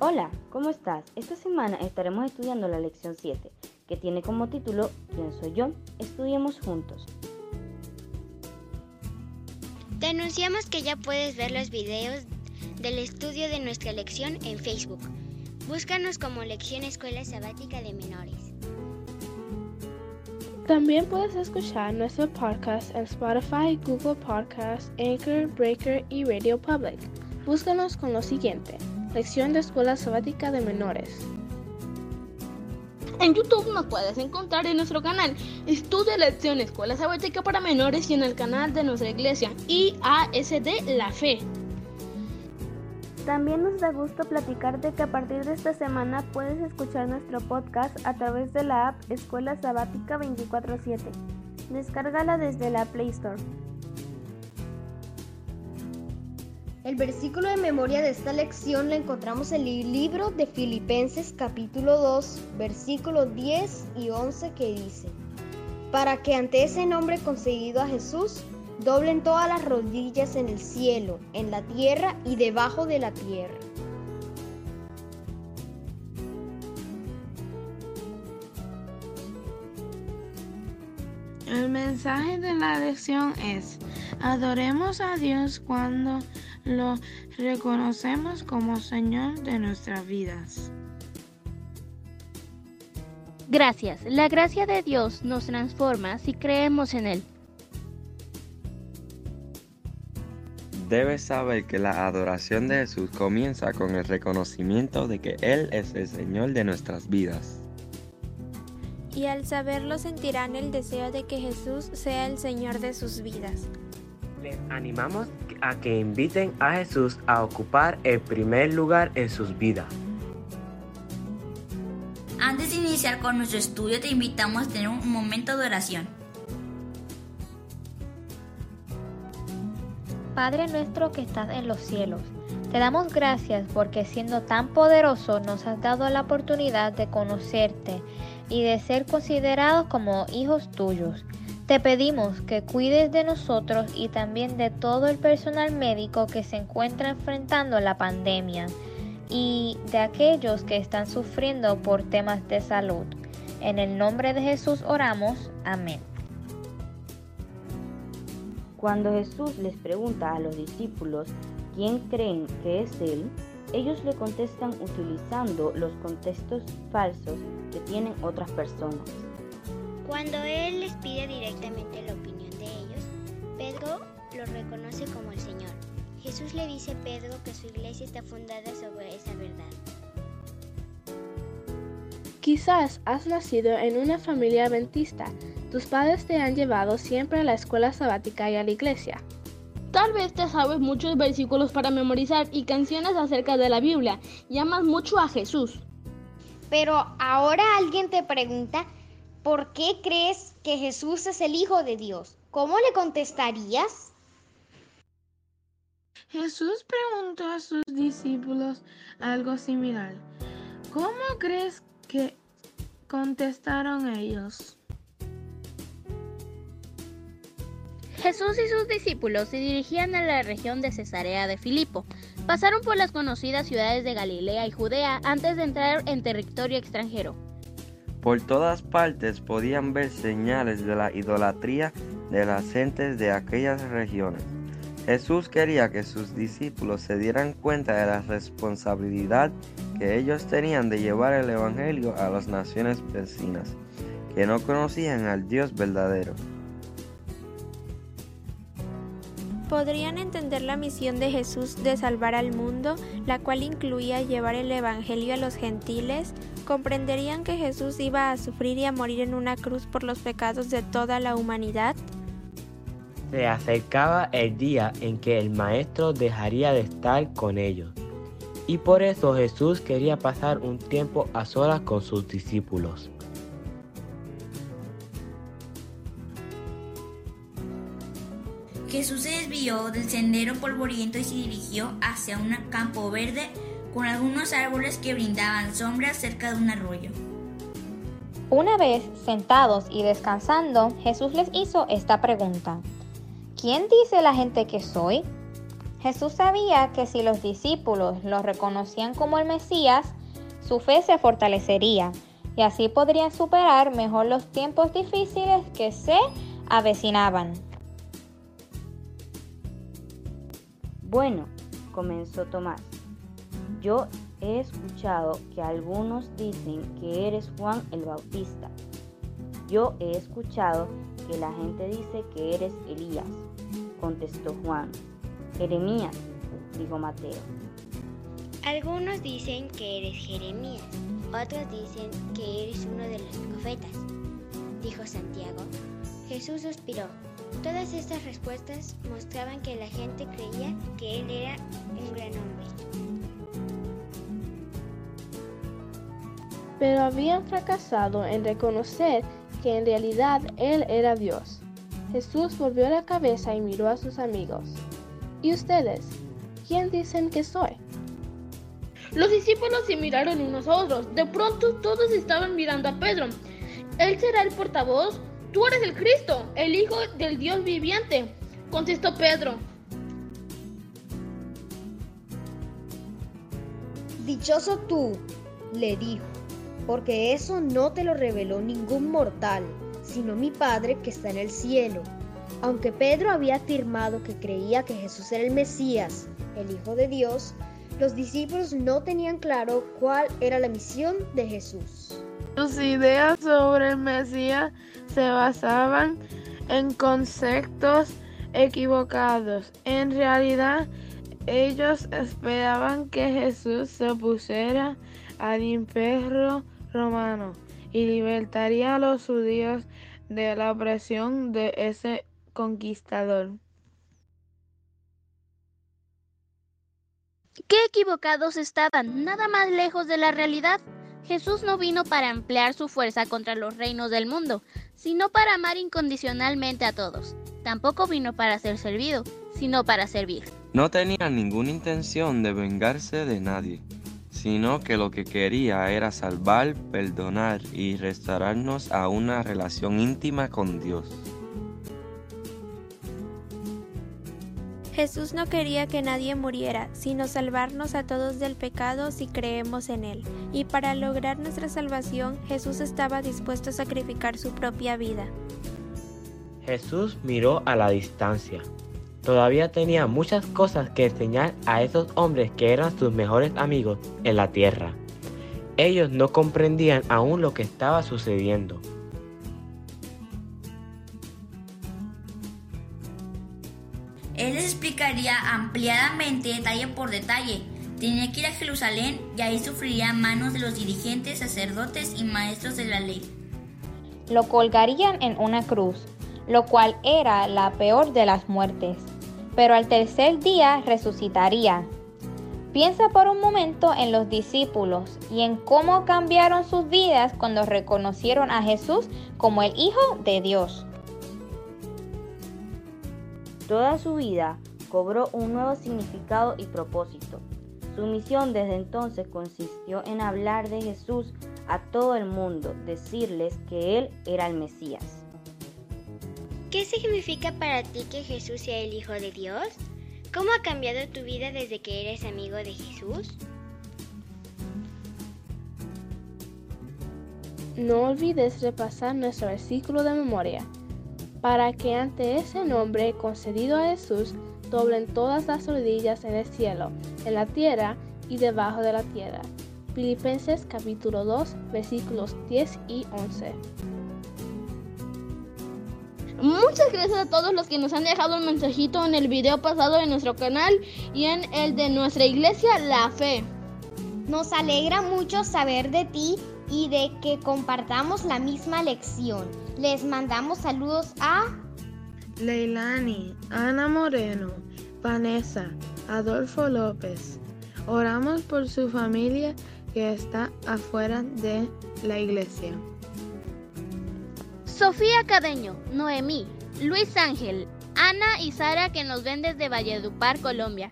Hola, ¿cómo estás? Esta semana estaremos estudiando la lección 7, que tiene como título ¿Quién soy yo? Estudiemos juntos. Te anunciamos que ya puedes ver los videos del estudio de nuestra lección en Facebook. Búscanos como Lección Escuela Sabática de Menores. También puedes escuchar nuestro podcast en Spotify, Google Podcasts, Anchor, Breaker y Radio Public. Búscanos con lo siguiente, Lección de Escuela Sabática de Menores. En YouTube nos puedes encontrar en nuestro canal Estudia Lección Escuela Sabática para Menores y en el canal de nuestra iglesia IASD La Fe. También nos da gusto platicarte que a partir de esta semana puedes escuchar nuestro podcast a través de la app Escuela Sabática 24/7. Descárgala desde la Play Store. El versículo de memoria de esta lección lo encontramos en el libro de Filipenses capítulo 2, versículos 10 y 11 que dice, para que ante ese nombre concedido a Jesús, doblen todas las rodillas en el cielo, en la tierra y debajo de la tierra. El mensaje de la lección es, adoremos a Dios cuando lo reconocemos como Señor de nuestras vidas. Gracias. La gracia de Dios nos transforma si creemos en Él. Debes saber que la adoración de Jesús comienza con el reconocimiento de que Él es el Señor de nuestras vidas. Y al saberlo sentirán el deseo de que Jesús sea el Señor de sus vidas. Les animamos a que inviten a Jesús a ocupar el primer lugar en sus vidas. Antes de iniciar con nuestro estudio te invitamos a tener un momento de oración. Padre nuestro que estás en los cielos, te damos gracias porque siendo tan poderoso nos has dado la oportunidad de conocerte y de ser considerados como hijos tuyos. Te pedimos que cuides de nosotros y también de todo el personal médico que se encuentra enfrentando la pandemia y de aquellos que están sufriendo por temas de salud. En el nombre de Jesús oramos. Amén. Cuando Jesús les pregunta a los discípulos quién creen que es Él, ellos le contestan utilizando los contextos falsos que tienen otras personas. Cuando Él les pide directamente la opinión de ellos, Pedro lo reconoce como el Señor. Jesús le dice a Pedro que su iglesia está fundada sobre esa verdad. Quizás has nacido en una familia adventista. Tus padres te han llevado siempre a la escuela sabática y a la iglesia. Tal vez te sabes muchos versículos para memorizar y canciones acerca de la Biblia y amas mucho a Jesús. Pero ahora alguien te pregunta, ¿por qué crees que Jesús es el Hijo de Dios? ¿Cómo le contestarías? Jesús preguntó a sus discípulos algo similar. ¿Cómo crees que contestaron ellos? Jesús y sus discípulos se dirigían a la región de Cesarea de Filipo. Pasaron por las conocidas ciudades de Galilea y Judea antes de entrar en territorio extranjero. Por todas partes podían ver señales de la idolatría de las gentes de aquellas regiones. Jesús quería que sus discípulos se dieran cuenta de la responsabilidad que ellos tenían de llevar el Evangelio a las naciones vecinas, que no conocían al Dios verdadero. podrían entender la misión de Jesús de salvar al mundo, la cual incluía llevar el Evangelio a los gentiles, comprenderían que Jesús iba a sufrir y a morir en una cruz por los pecados de toda la humanidad. Se acercaba el día en que el Maestro dejaría de estar con ellos, y por eso Jesús quería pasar un tiempo a solas con sus discípulos. Jesús se desvió del sendero polvoriento y se dirigió hacia un campo verde con algunos árboles que brindaban sombra cerca de un arroyo. Una vez sentados y descansando, Jesús les hizo esta pregunta. ¿Quién dice la gente que soy? Jesús sabía que si los discípulos lo reconocían como el Mesías, su fe se fortalecería y así podrían superar mejor los tiempos difíciles que se avecinaban. Bueno, comenzó Tomás, yo he escuchado que algunos dicen que eres Juan el Bautista. Yo he escuchado que la gente dice que eres Elías, contestó Juan. Jeremías, dijo Mateo. Algunos dicen que eres Jeremías, otros dicen que eres uno de los profetas, dijo Santiago. Jesús suspiró. Todas estas respuestas mostraban que la gente creía que él era un gran hombre. Pero habían fracasado en reconocer que en realidad él era Dios. Jesús volvió la cabeza y miró a sus amigos. ¿Y ustedes? ¿Quién dicen que soy? Los discípulos se miraron unos a otros. De pronto todos estaban mirando a Pedro. ¿Él será el portavoz? Tú eres el Cristo, el Hijo del Dios viviente, contestó Pedro. Dichoso tú, le dijo, porque eso no te lo reveló ningún mortal, sino mi Padre que está en el cielo. Aunque Pedro había afirmado que creía que Jesús era el Mesías, el Hijo de Dios, los discípulos no tenían claro cuál era la misión de Jesús. Sus ideas sobre el Mesías se basaban en conceptos equivocados. En realidad, ellos esperaban que Jesús se opusiera al imperio romano y libertaría a los judíos de la opresión de ese conquistador. Qué equivocados estaban, nada más lejos de la realidad. Jesús no vino para emplear su fuerza contra los reinos del mundo, sino para amar incondicionalmente a todos. Tampoco vino para ser servido, sino para servir. No tenía ninguna intención de vengarse de nadie, sino que lo que quería era salvar, perdonar y restaurarnos a una relación íntima con Dios. Jesús no quería que nadie muriera, sino salvarnos a todos del pecado si creemos en Él. Y para lograr nuestra salvación, Jesús estaba dispuesto a sacrificar su propia vida. Jesús miró a la distancia. Todavía tenía muchas cosas que enseñar a esos hombres que eran sus mejores amigos en la tierra. Ellos no comprendían aún lo que estaba sucediendo. Él les explicaría ampliadamente detalle por detalle. Tenía que ir a Jerusalén y ahí sufriría a manos de los dirigentes, sacerdotes y maestros de la ley. Lo colgarían en una cruz, lo cual era la peor de las muertes. Pero al tercer día resucitaría. Piensa por un momento en los discípulos y en cómo cambiaron sus vidas cuando reconocieron a Jesús como el Hijo de Dios. Toda su vida cobró un nuevo significado y propósito. Su misión desde entonces consistió en hablar de Jesús a todo el mundo, decirles que Él era el Mesías. ¿Qué significa para ti que Jesús sea el Hijo de Dios? ¿Cómo ha cambiado tu vida desde que eres amigo de Jesús? No olvides repasar nuestro versículo de memoria, para que ante ese nombre concedido a Jesús doblen todas las rodillas en el cielo, en la tierra y debajo de la tierra. Filipenses capítulo 2 versículos 10 y 11. Muchas gracias a todos los que nos han dejado un mensajito en el video pasado de nuestro canal y en el de nuestra iglesia La Fe. Nos alegra mucho saber de ti y de que compartamos la misma lección. Les mandamos saludos a Leilani, Ana Moreno, Vanessa, Adolfo López. Oramos por su familia que está afuera de la iglesia. Sofía Cadeño, Noemí, Luis Ángel, Ana y Sara que nos ven desde Valledupar, Colombia.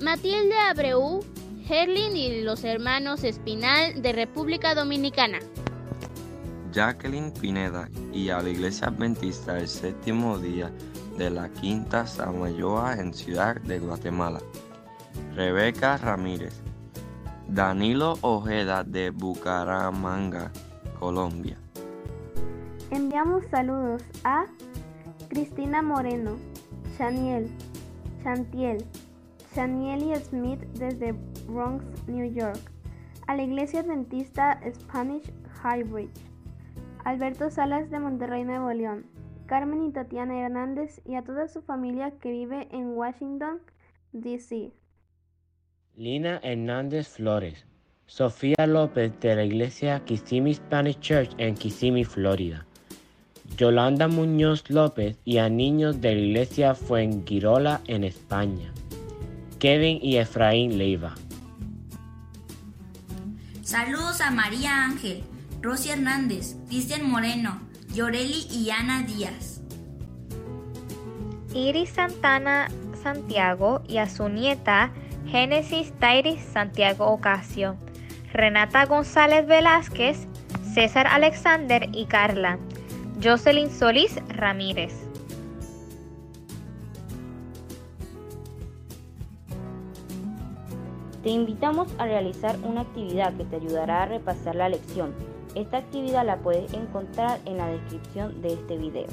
Matilde Abreu, Herlin y los hermanos Espinal de República Dominicana. Jacqueline Pineda y a la Iglesia Adventista del Séptimo Día de la Quinta Samayoa en Ciudad de Guatemala. Rebeca Ramírez. Danilo Ojeda de Bucaramanga, Colombia. Enviamos saludos a Cristina Moreno, Chaniel, Chantiel, Chaniel Smith desde Bronx, New York, a la Iglesia Adventista Spanish Highbridge, Alberto Salas de Monterrey, Nuevo León, Carmen y Tatiana Hernández y a toda su familia que vive en Washington, D.C. Lina Hernández Flores, Sofía López de la iglesia Kissimmee Spanish Church en Kissimmee, Florida. Yolanda Muñoz López y a niños de la iglesia Fuengirola en España. Kevin y Efraín Leiva. Saludos a María Ángel, Rosy Hernández, Cristian Moreno, Yoreli y Ana Díaz. Iris Santana Santiago y a su nieta Génesis Tairis Santiago Ocasio, Renata González Velázquez, César Alexander y Carla, Jocelyn Solís Ramírez. Te invitamos a realizar una actividad que te ayudará a repasar la lección. Esta actividad la puedes encontrar en la descripción de este video.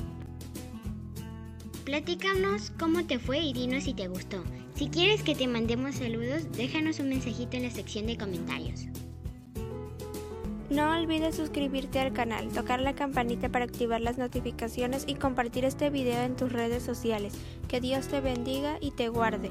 Platícanos cómo te fue y dinos si te gustó. Si quieres que te mandemos saludos, déjanos un mensajito en la sección de comentarios. No olvides suscribirte al canal, tocar la campanita para activar las notificaciones y compartir este video en tus redes sociales. Que Dios te bendiga y te guarde.